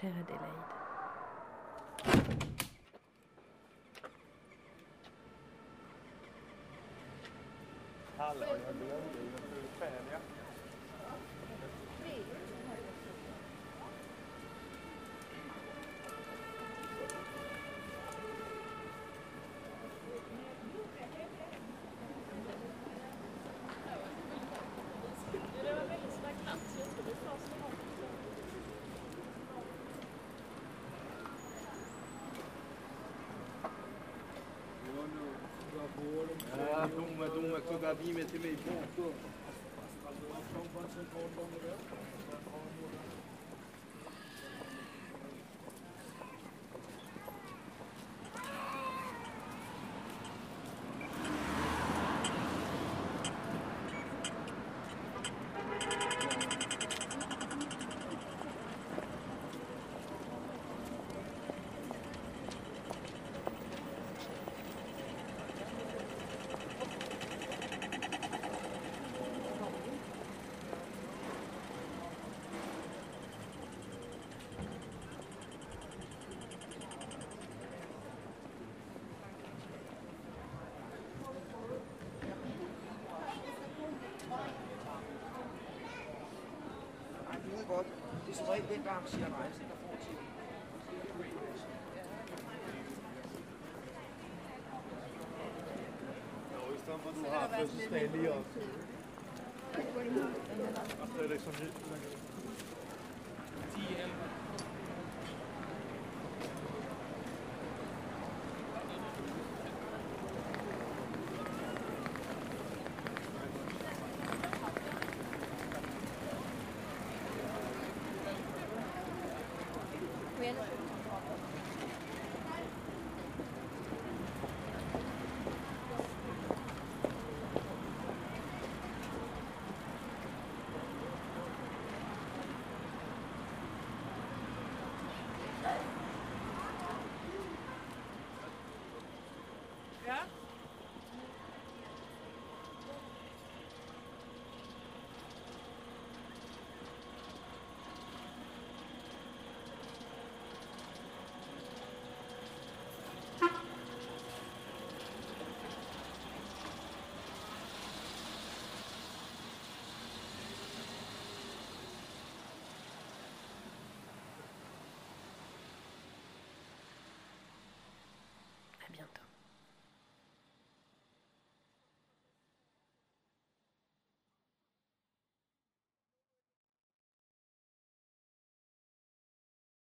chère Adélaïde. Hallå, jag glömde ju de är me du me këto gabime ti me i po këto. Pas ka do të shoh banë se ka godt. Det er som regel den, der arrangerer rejsen, der får til. For du har fødselsdag lige op. Og så er det ikke 얘는 Yeah?